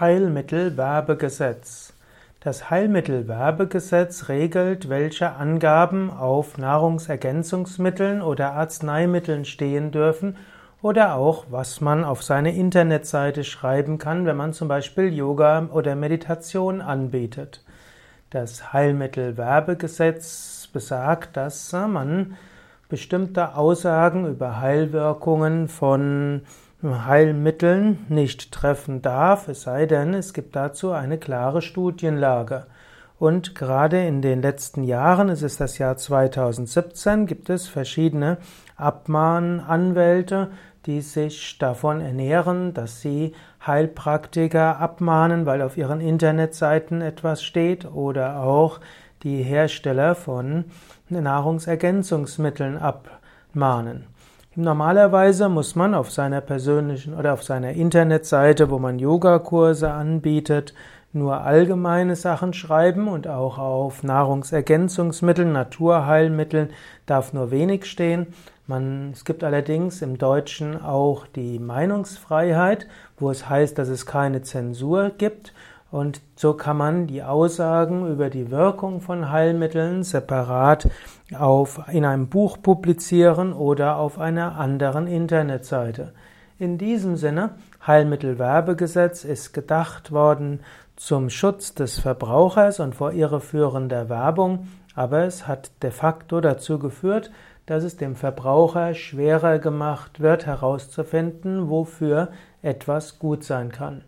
Heilmittelwerbegesetz. Das Heilmittelwerbegesetz regelt, welche Angaben auf Nahrungsergänzungsmitteln oder Arzneimitteln stehen dürfen oder auch, was man auf seine Internetseite schreiben kann, wenn man zum Beispiel Yoga oder Meditation anbietet. Das Heilmittelwerbegesetz besagt, dass man bestimmte Aussagen über Heilwirkungen von Heilmitteln nicht treffen darf, es sei denn, es gibt dazu eine klare Studienlage. Und gerade in den letzten Jahren, es ist das Jahr 2017, gibt es verschiedene Abmahnanwälte, die sich davon ernähren, dass sie Heilpraktiker abmahnen, weil auf ihren Internetseiten etwas steht, oder auch die Hersteller von Nahrungsergänzungsmitteln abmahnen. Normalerweise muss man auf seiner persönlichen oder auf seiner Internetseite, wo man Yogakurse anbietet, nur allgemeine Sachen schreiben und auch auf Nahrungsergänzungsmitteln, Naturheilmitteln darf nur wenig stehen. Man, es gibt allerdings im Deutschen auch die Meinungsfreiheit, wo es heißt, dass es keine Zensur gibt und so kann man die Aussagen über die Wirkung von Heilmitteln separat auf, in einem Buch publizieren oder auf einer anderen Internetseite. In diesem Sinne, Heilmittelwerbegesetz ist gedacht worden zum Schutz des Verbrauchers und vor irreführender Werbung, aber es hat de facto dazu geführt, dass es dem Verbraucher schwerer gemacht wird, herauszufinden, wofür etwas gut sein kann.